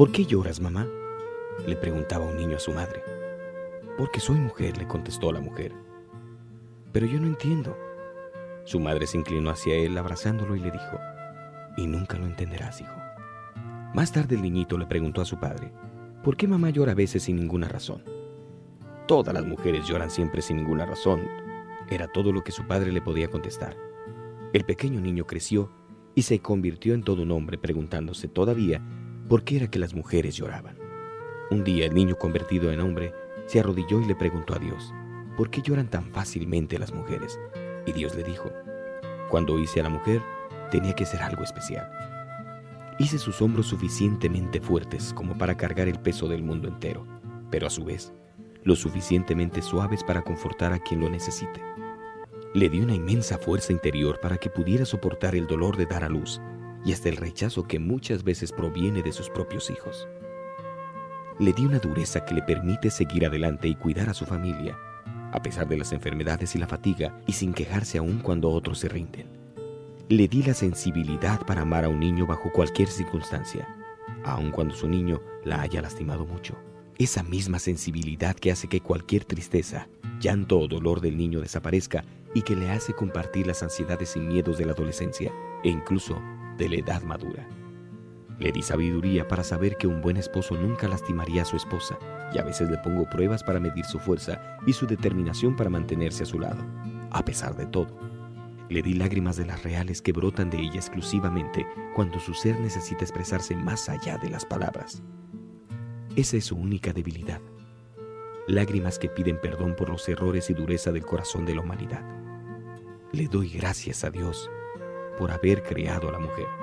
¿Por qué lloras, mamá? le preguntaba un niño a su madre. Porque soy mujer, le contestó la mujer. Pero yo no entiendo. Su madre se inclinó hacia él abrazándolo y le dijo, y nunca lo entenderás, hijo. Más tarde el niñito le preguntó a su padre, ¿por qué mamá llora a veces sin ninguna razón? Todas las mujeres lloran siempre sin ninguna razón. Era todo lo que su padre le podía contestar. El pequeño niño creció y se convirtió en todo un hombre preguntándose todavía por qué era que las mujeres lloraban. Un día el niño convertido en hombre se arrodilló y le preguntó a Dios, ¿por qué lloran tan fácilmente las mujeres? Y Dios le dijo, cuando hice a la mujer, tenía que ser algo especial. Hice sus hombros suficientemente fuertes como para cargar el peso del mundo entero, pero a su vez, lo suficientemente suaves para confortar a quien lo necesite. Le di una inmensa fuerza interior para que pudiera soportar el dolor de dar a luz y hasta el rechazo que muchas veces proviene de sus propios hijos le di una dureza que le permite seguir adelante y cuidar a su familia, a pesar de las enfermedades y la fatiga, y sin quejarse aún cuando otros se rinden. Le di la sensibilidad para amar a un niño bajo cualquier circunstancia, aun cuando su niño la haya lastimado mucho. Esa misma sensibilidad que hace que cualquier tristeza, llanto o dolor del niño desaparezca y que le hace compartir las ansiedades y miedos de la adolescencia e incluso de la edad madura. Le di sabiduría para saber que un buen esposo nunca lastimaría a su esposa, y a veces le pongo pruebas para medir su fuerza y su determinación para mantenerse a su lado, a pesar de todo. Le di lágrimas de las reales que brotan de ella exclusivamente cuando su ser necesita expresarse más allá de las palabras. Esa es su única debilidad. Lágrimas que piden perdón por los errores y dureza del corazón de la humanidad. Le doy gracias a Dios por haber creado a la mujer.